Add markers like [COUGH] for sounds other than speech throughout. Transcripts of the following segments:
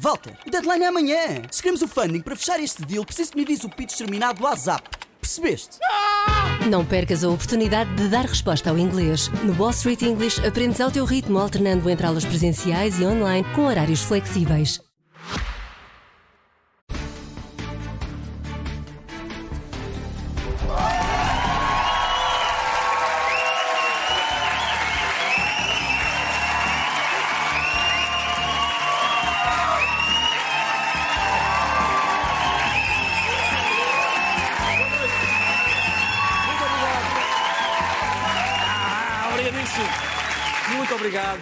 Walter, o deadline é amanhã. Se queremos o funding para fechar este deal, preciso que me envies o pitch terminado do WhatsApp. Percebeste? Não percas a oportunidade de dar resposta ao inglês. No Wall Street English aprendes ao teu ritmo, alternando entre aulas presenciais e online com horários flexíveis.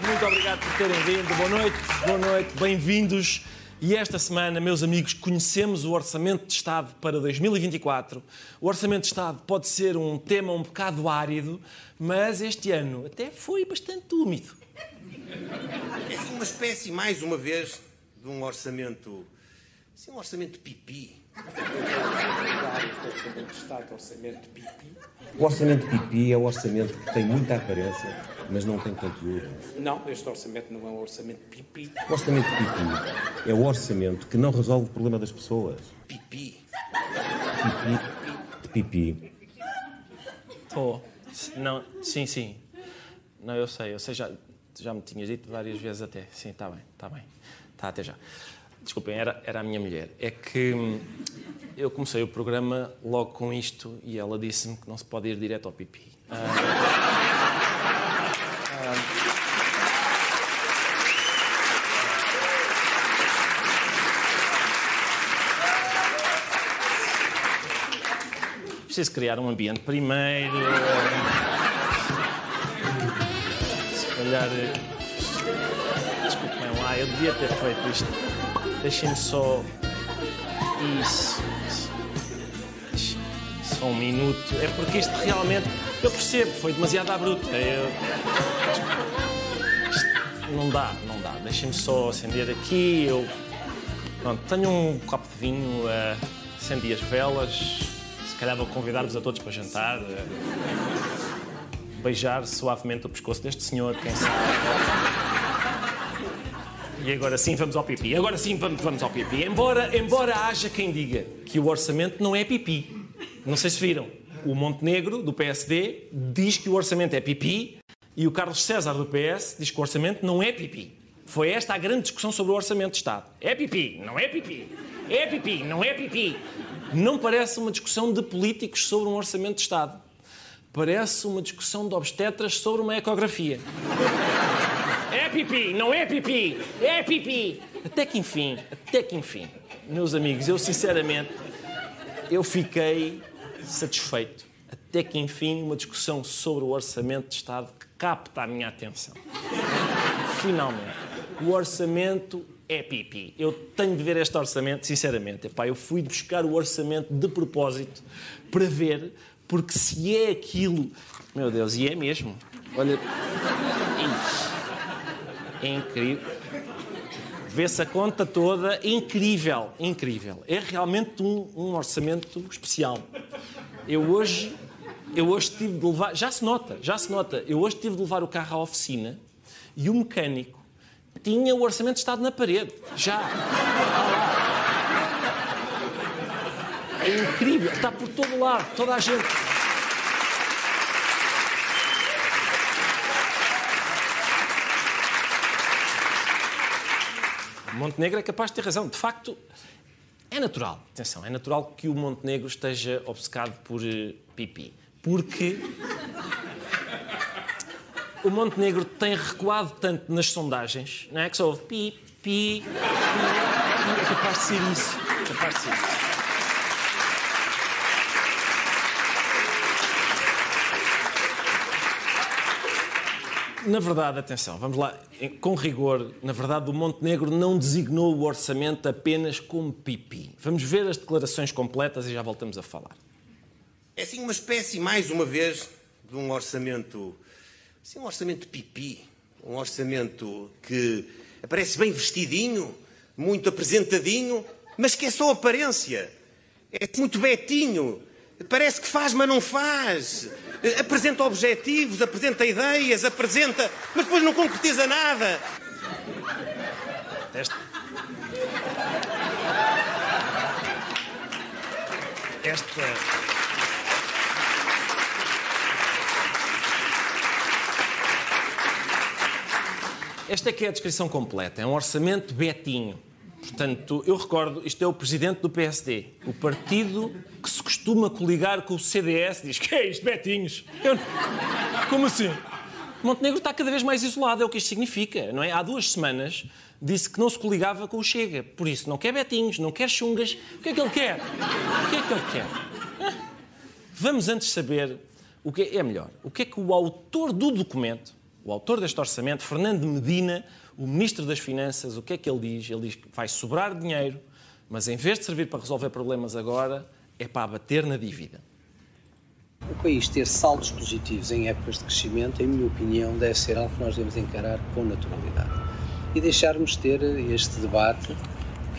Muito obrigado, por terem vindo. Boa noite, boa noite, bem-vindos. E esta semana, meus amigos, conhecemos o Orçamento de Estado para 2024. O Orçamento de Estado pode ser um tema um bocado árido, mas este ano até foi bastante úmido. É assim uma espécie, mais uma vez, de um orçamento. Assim, um orçamento pipi. O orçamento pipi é um orçamento que tem muita aparência, mas não tem conteúdo. Não, este orçamento não é um orçamento pipi. O orçamento pipi é o orçamento que não resolve o problema das pessoas. Pipi. Pipi de pipi. Tô. Não, sim, sim. Não, eu sei, eu sei, já, já me tinhas dito várias vezes até. Sim, está bem, está bem. Está até já. Desculpem, era, era a minha mulher. É que hum, eu comecei o programa logo com isto e ela disse-me que não se pode ir direto ao pipi. Ah, preciso criar um ambiente primeiro. Se calhar. eh, Desculpem lá, eu devia ter feito isto. Deixem-me só. Isso. Só um minuto. É porque isto realmente. Eu percebo, foi demasiado à bruta. Eu... Isto não dá, não dá. Deixem-me só acender aqui. Eu. Pronto, tenho um copo de vinho, uh, acendi as velas. Se calhar vou convidar-vos a todos para jantar. eh, beijar suavemente o pescoço deste senhor, quem sabe. E agora sim vamos ao pipi. Agora sim vamos, vamos ao pipi. Embora, embora haja quem diga que o orçamento não é pipi. Não sei se viram. O Montenegro, do PSD, diz que o orçamento é pipi e o Carlos César, do PS, diz que o orçamento não é pipi. Foi esta a grande discussão sobre o orçamento de Estado. É pipi, não é pipi. É pipi, não é pipi. Não parece uma discussão de políticos sobre um orçamento de Estado. Parece uma discussão de obstetras sobre uma ecografia. É pipi, não é pipi, é pipi. Até que enfim, até que enfim, meus amigos, eu sinceramente, eu fiquei satisfeito. Até que enfim, uma discussão sobre o orçamento de Estado que capta a minha atenção. Finalmente, o orçamento é pipi. Eu tenho de ver este orçamento, sinceramente. Epá, eu fui buscar o orçamento de propósito para ver, porque se é aquilo. Meu Deus, e é mesmo. Olha. É incrível. Vê-se a conta toda, incrível, incrível. É realmente um, um orçamento especial. Eu hoje, eu hoje tive de levar, já se nota, já se nota. Eu hoje tive de levar o carro à oficina e o mecânico tinha o orçamento Estado na parede. Já. É incrível, está por todo lado, toda a gente. Montenegro é capaz de ter razão. De facto, é natural, atenção, é natural que o Montenegro esteja obcecado por eh, pipi. Porque o Montenegro tem recuado tanto nas sondagens, não é? Que só ouve pi, pi, pi. É capaz de ser isso. É capaz de ser isso. Na verdade, atenção, vamos lá, com rigor, na verdade, o Montenegro não designou o orçamento apenas como pipi. Vamos ver as declarações completas e já voltamos a falar. É assim uma espécie, mais uma vez, de um orçamento. Assim, um orçamento pipi. Um orçamento que aparece bem vestidinho, muito apresentadinho, mas que é só aparência. É muito betinho. Parece que faz, mas não faz. Apresenta objetivos, apresenta ideias, apresenta. Mas depois não concretiza nada. Esta. Esta. Esta é que é a descrição completa. É um orçamento betinho. Portanto, eu recordo, isto é o presidente do PSD, o partido que se costuma coligar com o CDS, diz que é isto, betinhos. Eu... Como assim? Montenegro está cada vez mais isolado, é o que isto significa, não é? Há duas semanas disse que não se coligava com o Chega, por isso não quer betinhos, não quer chungas. O que é que ele quer? O que é que ele quer? Vamos antes saber o que é, é melhor. O que é que o autor do documento, o autor deste orçamento, Fernando Medina, o Ministro das Finanças, o que é que ele diz? Ele diz que vai sobrar dinheiro, mas em vez de servir para resolver problemas agora, é para abater na dívida. O país ter saldos positivos em épocas de crescimento, em minha opinião, deve ser algo que nós devemos encarar com naturalidade. E deixarmos ter este debate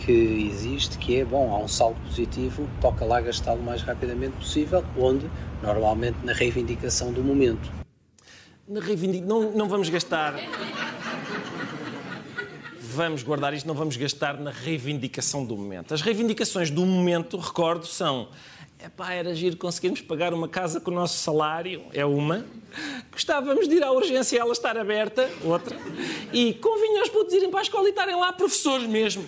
que existe, que é, bom, há um saldo positivo, toca lá gastá-lo o mais rapidamente possível, onde, normalmente, na reivindicação do momento. Na reivindic... não, não vamos gastar vamos guardar isto, não vamos gastar na reivindicação do momento. As reivindicações do momento, recordo, são Epá, era giro conseguirmos pagar uma casa com o nosso salário, é uma. Gostávamos de ir à urgência ela estar aberta, outra. E convinha aos putos irem para a escola e estarem lá professores mesmo.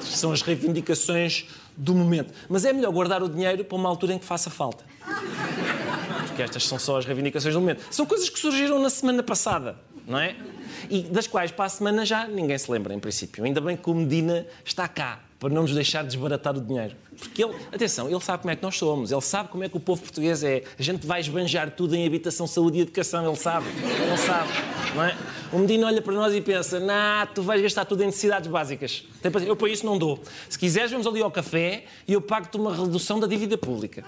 São as reivindicações do momento. Mas é melhor guardar o dinheiro para uma altura em que faça falta. Porque estas são só as reivindicações do momento. São coisas que surgiram na semana passada, não é? E das quais para a semana já ninguém se lembra, em princípio. Ainda bem que o Medina está cá para não nos deixar desbaratar o dinheiro. Porque ele, atenção, ele sabe como é que nós somos, ele sabe como é que o povo português é. A gente vai esbanjar tudo em habitação, saúde e educação, ele sabe, ele sabe, não é? O Medina olha para nós e pensa, nah, tu vais gastar tudo em necessidades básicas. Eu para isso não dou. Se quiseres, vamos ali ao café e eu pago-te uma redução da dívida pública.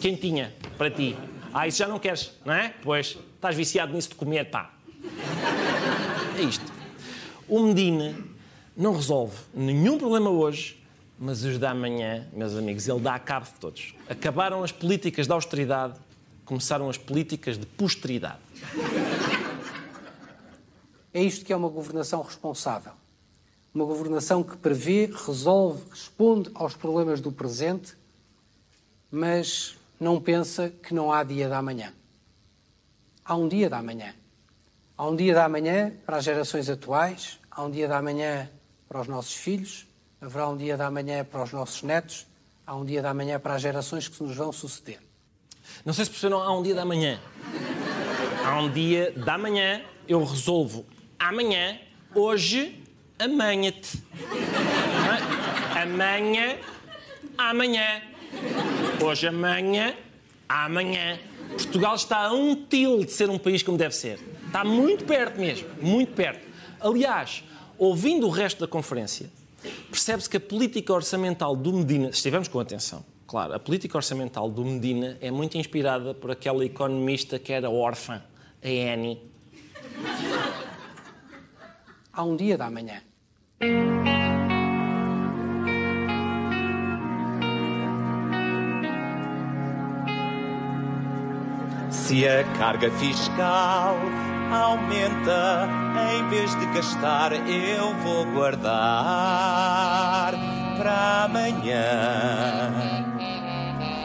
Quem tinha para ti? Ah, isso já não queres, não é? Pois, estás viciado nisso de comer, pá. [LAUGHS] É isto. O Medina não resolve nenhum problema hoje, mas os da amanhã, meus amigos, ele dá a cabo de todos. Acabaram as políticas de austeridade, começaram as políticas de posteridade. É isto que é uma governação responsável. Uma governação que prevê, resolve, responde aos problemas do presente, mas não pensa que não há dia da amanhã. Há um dia da amanhã. Há um dia da manhã para as gerações atuais, há um dia da manhã para os nossos filhos, haverá um dia da manhã para os nossos netos, há um dia da manhã para as gerações que nos vão suceder. Não sei se perceberam, há um dia da manhã. Há um dia da manhã, eu resolvo amanhã, hoje, amanhã-te. Amanhã, amanhã. Hoje, amanhã, amanhã. Portugal está a um til de ser um país como deve ser. Está muito perto mesmo, muito perto. Aliás, ouvindo o resto da conferência, percebe-se que a política orçamental do Medina, se estivermos com atenção, claro, a política orçamental do Medina é muito inspirada por aquela economista que era órfã, a Annie. Há um dia da manhã. Se a carga fiscal aumenta. Em vez de gastar, eu vou guardar para amanhã.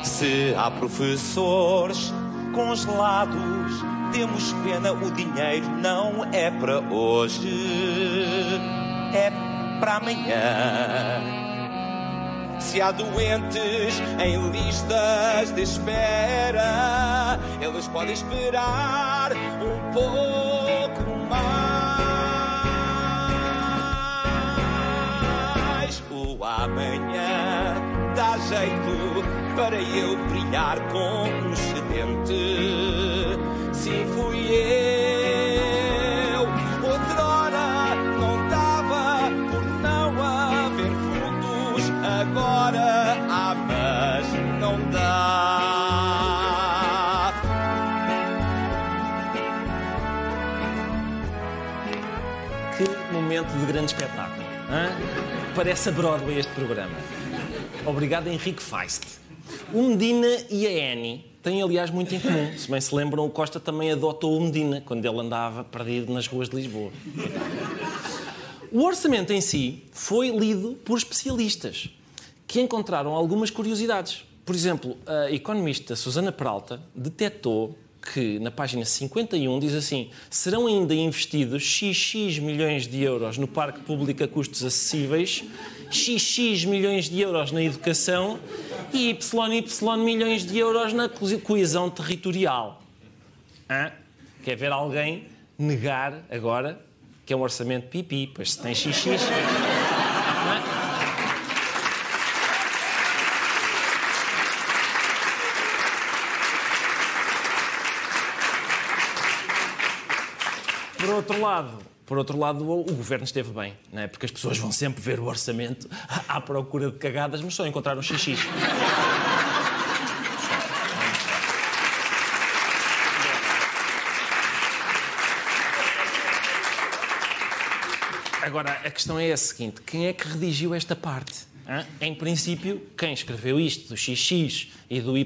Se há professores congelados, temos pena, o dinheiro não é para hoje, é para amanhã. Se há doentes em listas de espera, eles podem esperar um pouco mais. O amanhã dá jeito para eu brilhar com um excedente. De grande espetáculo. Parece a Broadway este programa. Obrigado, Henrique Feist. O Medina e a Annie têm, aliás, muito em comum. Se bem se lembram, o Costa também adotou o Medina quando ele andava perdido nas ruas de Lisboa. O orçamento em si foi lido por especialistas que encontraram algumas curiosidades. Por exemplo, a economista Susana Peralta detectou que na página 51 diz assim: serão ainda investidos XX milhões de euros no parque público a custos acessíveis, XX milhões de euros na educação e YY milhões de euros na coesão territorial. Hã? Quer ver alguém negar agora que é um orçamento pipi? Pois se tem XX. Por outro lado, por outro lado, o governo esteve bem, não é? porque as pessoas vão sempre ver o orçamento [LAUGHS] à procura de cagadas, mas só encontraram XX. Agora, a questão é a seguinte: quem é que redigiu esta parte? Hã? Em princípio, quem escreveu isto do XX e do YY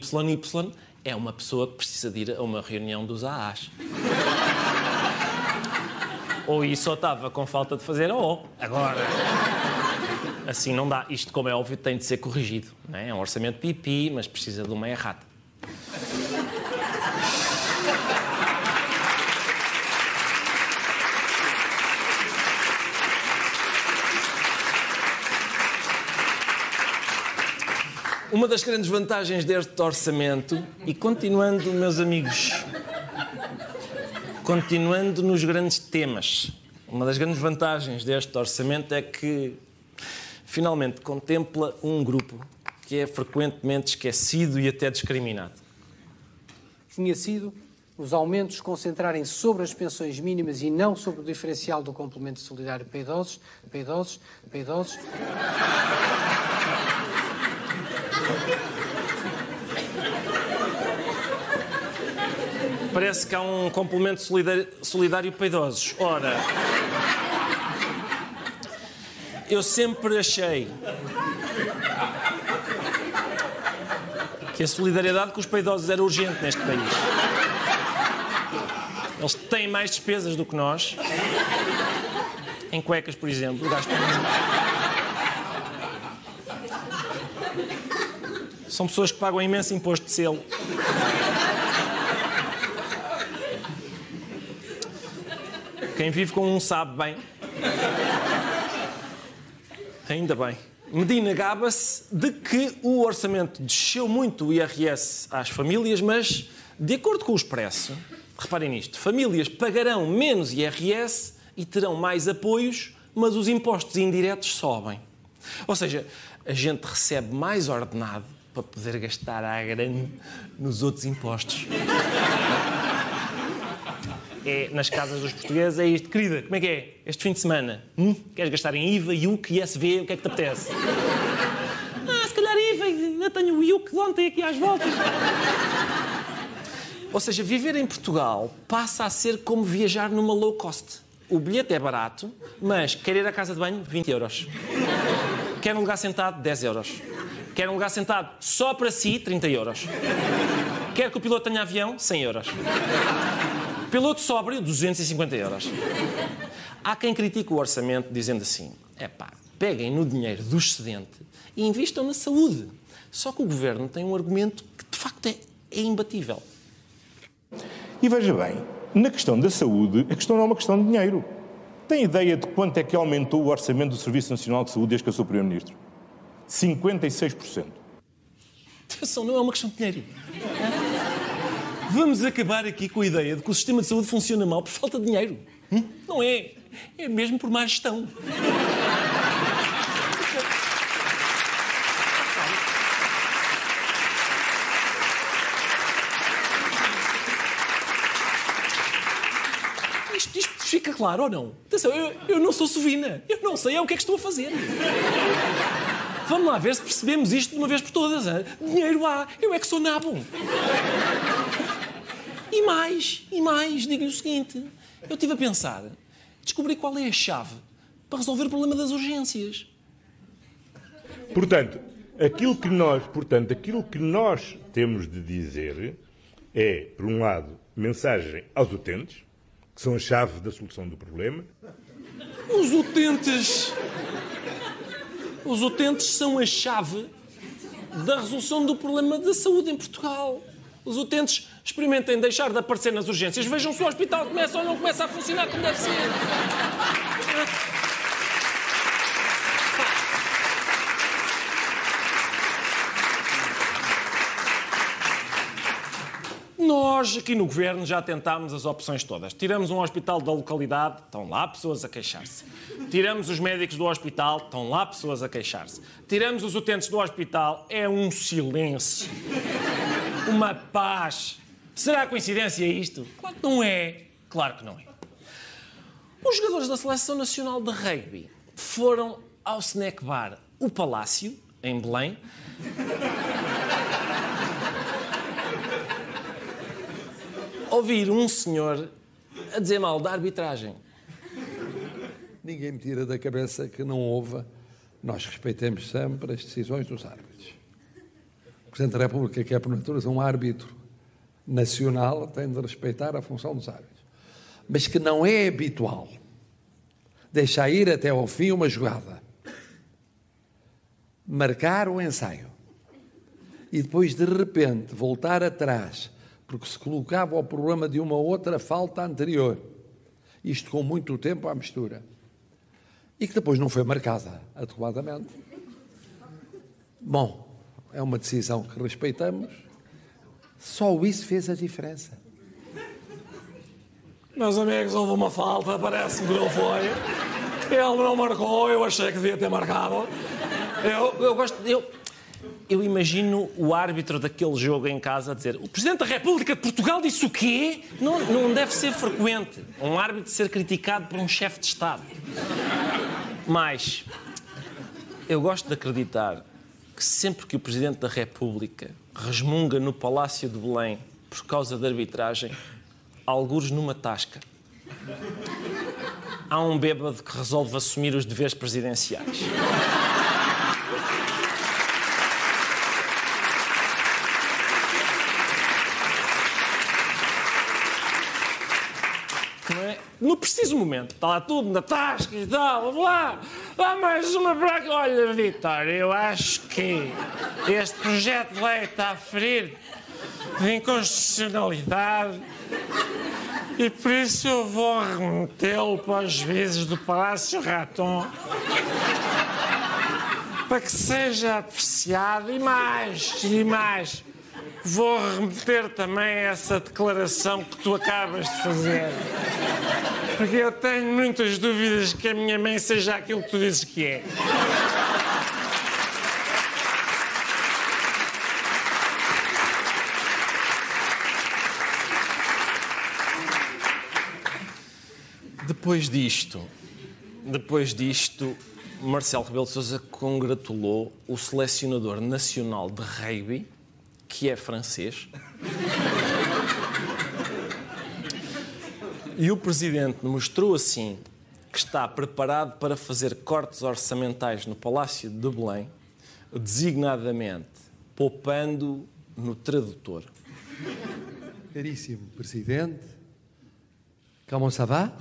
é uma pessoa que precisa de ir a uma reunião dos AAs. Ou isso só estava com falta de fazer ou agora. Assim não dá. Isto, como é óbvio, tem de ser corrigido. Não é? é um orçamento pipi, mas precisa de uma errata. Uma das grandes vantagens deste orçamento, e continuando, meus amigos, Continuando nos grandes temas, uma das grandes vantagens deste orçamento é que finalmente contempla um grupo que é frequentemente esquecido e até discriminado. Tinha sido os aumentos concentrarem-se sobre as pensões mínimas e não sobre o diferencial do complemento solidário para idosos, para idosos, para idosos. Parece que há um complemento solidário, solidário para idosos. Ora, eu sempre achei que a solidariedade com os idosos era urgente neste país. Eles têm mais despesas do que nós. Em cuecas, por exemplo, gastam São pessoas que pagam imenso imposto de selo. Quem vive com um sabe bem. Ainda bem. Medina gaba-se de que o orçamento desceu muito o IRS às famílias, mas, de acordo com o Expresso, reparem nisto, famílias pagarão menos IRS e terão mais apoios, mas os impostos indiretos sobem. Ou seja, a gente recebe mais ordenado para poder gastar à grande nos outros impostos é, nas casas dos portugueses é isto. Querida, como é que é? Este fim de semana? Hum? Queres gastar em IVA, IUC, ISV? O que é que te apetece? ah, se calhar IVA. Eu tenho o IUC de ontem aqui às voltas. Ou seja, viver em Portugal passa a ser como viajar numa low cost. O bilhete é barato, mas quer ir à casa de banho, 20 euros. Quer um lugar sentado, 10 euros. Quer um lugar sentado só para si, 30 euros. Quer que o piloto tenha avião, 100 euros. Piloto sóbrio, 250 euros. Há quem critique o orçamento dizendo assim: é pá, peguem no dinheiro do excedente e investam na saúde. Só que o governo tem um argumento que de facto é, é imbatível. E veja bem, na questão da saúde, a questão não é uma questão de dinheiro. Tem ideia de quanto é que aumentou o orçamento do Serviço Nacional de Saúde desde que eu sou Primeiro-Ministro? 56%. Atenção, não é uma questão de dinheiro. Vamos acabar aqui com a ideia de que o sistema de saúde funciona mal por falta de dinheiro. Hum? Não é. É mesmo por má gestão. Isto, isto, fica claro ou não? Atenção, eu, eu não sou sovina. Eu não sei é o que é que estou a fazer. Vamos lá ver se percebemos isto de uma vez por todas. Hein? Dinheiro há. Eu é que sou nabo. E mais, e mais, digo-lhe o seguinte: eu estive a pensar, descobri qual é a chave para resolver o problema das urgências. Portanto, aquilo que nós, portanto, aquilo que nós temos de dizer é, por um lado, mensagem aos utentes, que são a chave da solução do problema. Os utentes. Os utentes são a chave. da resolução do problema da saúde em Portugal. Os utentes experimentem deixar de aparecer nas urgências. Vejam se o hospital começa ou não começa a funcionar como deve ser. Nós, aqui no Governo, já tentámos as opções todas. Tiramos um hospital da localidade, estão lá pessoas a queixar-se. Tiramos os médicos do hospital, estão lá pessoas a queixar-se. Tiramos os utentes do hospital, é um silêncio. Uma paz. Será coincidência isto? Claro que não é. Claro que não é. Os jogadores da Seleção Nacional de Rugby foram ao snack bar O Palácio, em Belém, [LAUGHS] ouvir um senhor a dizer mal da arbitragem. Ninguém me tira da cabeça que não houve. Nós respeitamos sempre as decisões dos árbitros. O Presidente da República, que é por natureza um árbitro nacional, tem de respeitar a função dos árbitros. Mas que não é habitual deixar ir até ao fim uma jogada, marcar o ensaio e depois, de repente, voltar atrás porque se colocava o problema de uma outra falta anterior. Isto com muito tempo à mistura. E que depois não foi marcada adequadamente. Bom, é uma decisão que respeitamos. Só isso fez a diferença. Meus amigos, houve uma falta, parece-me que não foi. Ele não marcou, eu achei que devia ter marcado. Eu, eu gosto. Eu, eu imagino o árbitro daquele jogo em casa a dizer o Presidente da República de Portugal disse o quê? Não, não deve ser frequente um árbitro ser criticado por um chefe de Estado. Mas eu gosto de acreditar que sempre que o Presidente da República resmunga no Palácio de Belém por causa da arbitragem, algures numa tasca, há um bêbado que resolve assumir os deveres presidenciais. no preciso momento, está lá tudo na tasca e tal, blá, blá, mais uma braca. Olha, Vitor, eu acho que este projeto de lei está a ferir de inconstitucionalidade e por isso eu vou remetê-lo para os juízes do Palácio Raton para que seja apreciado e mais, e mais. Vou remeter também essa declaração que tu acabas de fazer. Porque eu tenho muitas dúvidas que a minha mãe seja aquilo que tu dizes que é. Depois disto, depois disto, Marcelo Rebelo de Sousa congratulou o selecionador nacional de rugby que é francês. E o presidente mostrou assim que está preparado para fazer cortes orçamentais no Palácio de Belém, designadamente poupando no tradutor. Caríssimo presidente, comment ça va?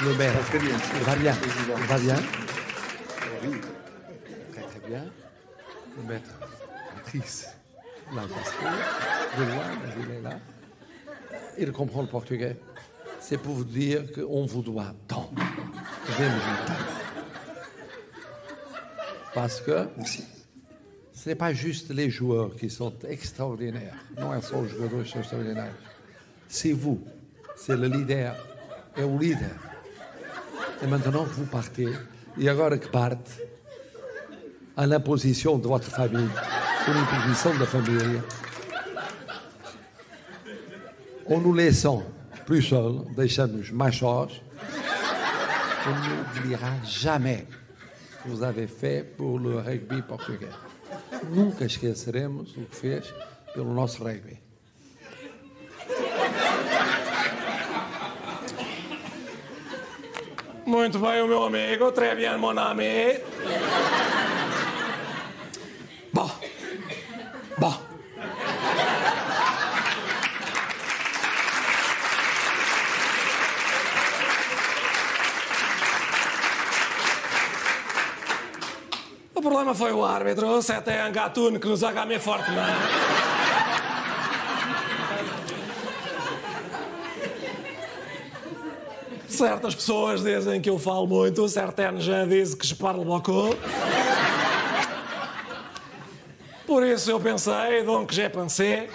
Le maire, va bien, va bien. Très très bien. Le maître, actrice, là, de loin, il est là. Il comprend le portugais. C'est pour vous dire qu'on vous doit tant. Parce que ce n'est pas juste les joueurs qui sont extraordinaires. Non jogadores que são extraordinários. C'est vous, c'est le leader, é o líder. Et maintenant que vous partez, e agora que parte, à l'imposition de votre famille, ou l'imposition de la famille, ou nous laissons plus seuls, deixamos mais sós, on n'oubliera jamais que vous avez fait pour le rugby português. Nunca esqueceremos o que fez pelo nosso rugby. Muito bem, o meu amigo, très bien, mon ami. Bom. Bom. Foi o árbitro, se até Angatune que nos haga forte, não é? Certas pessoas dizem que eu falo muito, certa já diz que je parle beaucoup. Por isso eu pensei, donc j'ai pensé.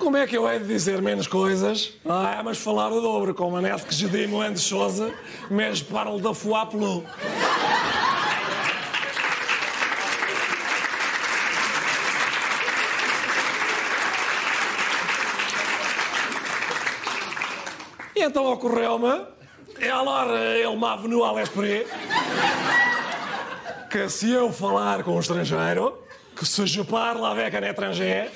Como é que eu hei de dizer menos coisas? Ah, mas falar o dobro, com a net que je dis moins de choses, mas parle da foi plus. Então ocorreu-me, e alors ele m'a venu à l'esprit, que se eu falar com um estrangeiro, que se je parle avec un étranger,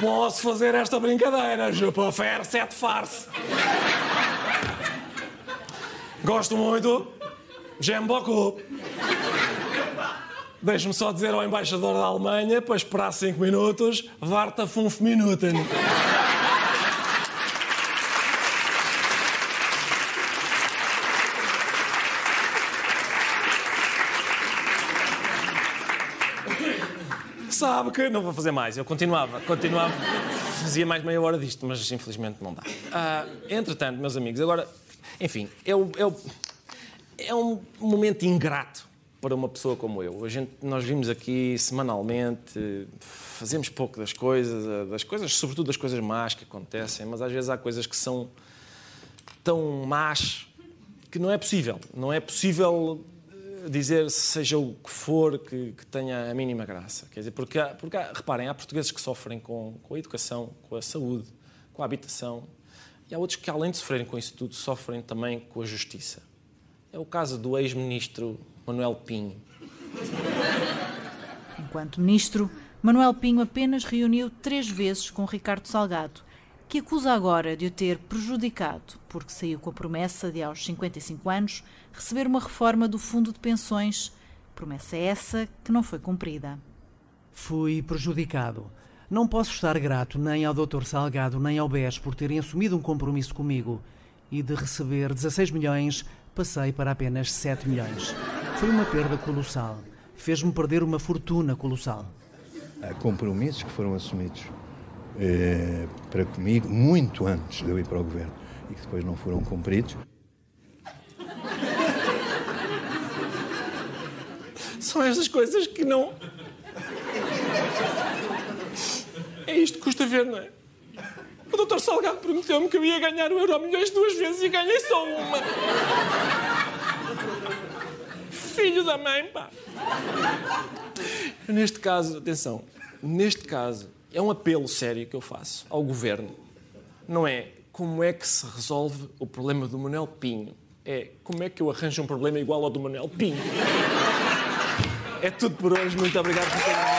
posso fazer esta brincadeira. Je peux faire cette farce. Gosto muito. J'aime beaucoup. Deixe-me só dizer ao embaixador da Alemanha para esperar 5 minutos. Warta 5 minuten. Sabe que não vou fazer mais. Eu continuava, continuava, fazia mais meia hora disto, mas infelizmente não dá. Ah, entretanto, meus amigos, agora, enfim, é, o- é, é um momento ingrato para uma pessoa como eu. A gente, nós vimos aqui semanalmente, fazemos pouco das coisas, ah, das coisas, sobretudo das coisas más que acontecem, mas às vezes há coisas que são tão más que não é possível. Não é possível dizer seja o que for que, que tenha a mínima graça. Quer dizer, porque, há, porque há- reparem, há portugueses que sofrem com, com a educação, com a saúde, com a habitação, e há outros que, além de sofrerem com isso tudo, sofrem também com a justiça. É o caso do ex-ministro Manuel Pinho. Enquanto ministro, Manuel Pinho apenas reuniu três vezes com Ricardo Salgado, que acusa agora de o ter prejudicado, porque saiu com a promessa de, aos 55 anos, receber uma reforma do fundo de pensões. Promessa essa que não foi cumprida. Fui prejudicado. Não posso estar grato nem ao Dr. Salgado nem ao BES por terem assumido um compromisso comigo. E de receber 16 milhões, passei para apenas 7 milhões. Foi uma perda colossal. Fez-me perder uma fortuna colossal. Há compromissos que foram assumidos eh, para comigo muito antes de eu ir para o governo e que depois não foram cumpridos. São estas coisas que não. É isto que custa ver, não é? O doutor Salgado prometeu-me que eu ia ganhar o Euro Milhões duas vezes e ganhei só uma. Filho da mãe, pá. Neste caso, atenção, neste caso, é um apelo sério que eu faço ao governo. Não é como é que se resolve o problema do Manuel Pinho. É como é que eu arranjo um problema igual ao do Manuel Pinho. É tudo por hoje. Muito obrigado por terem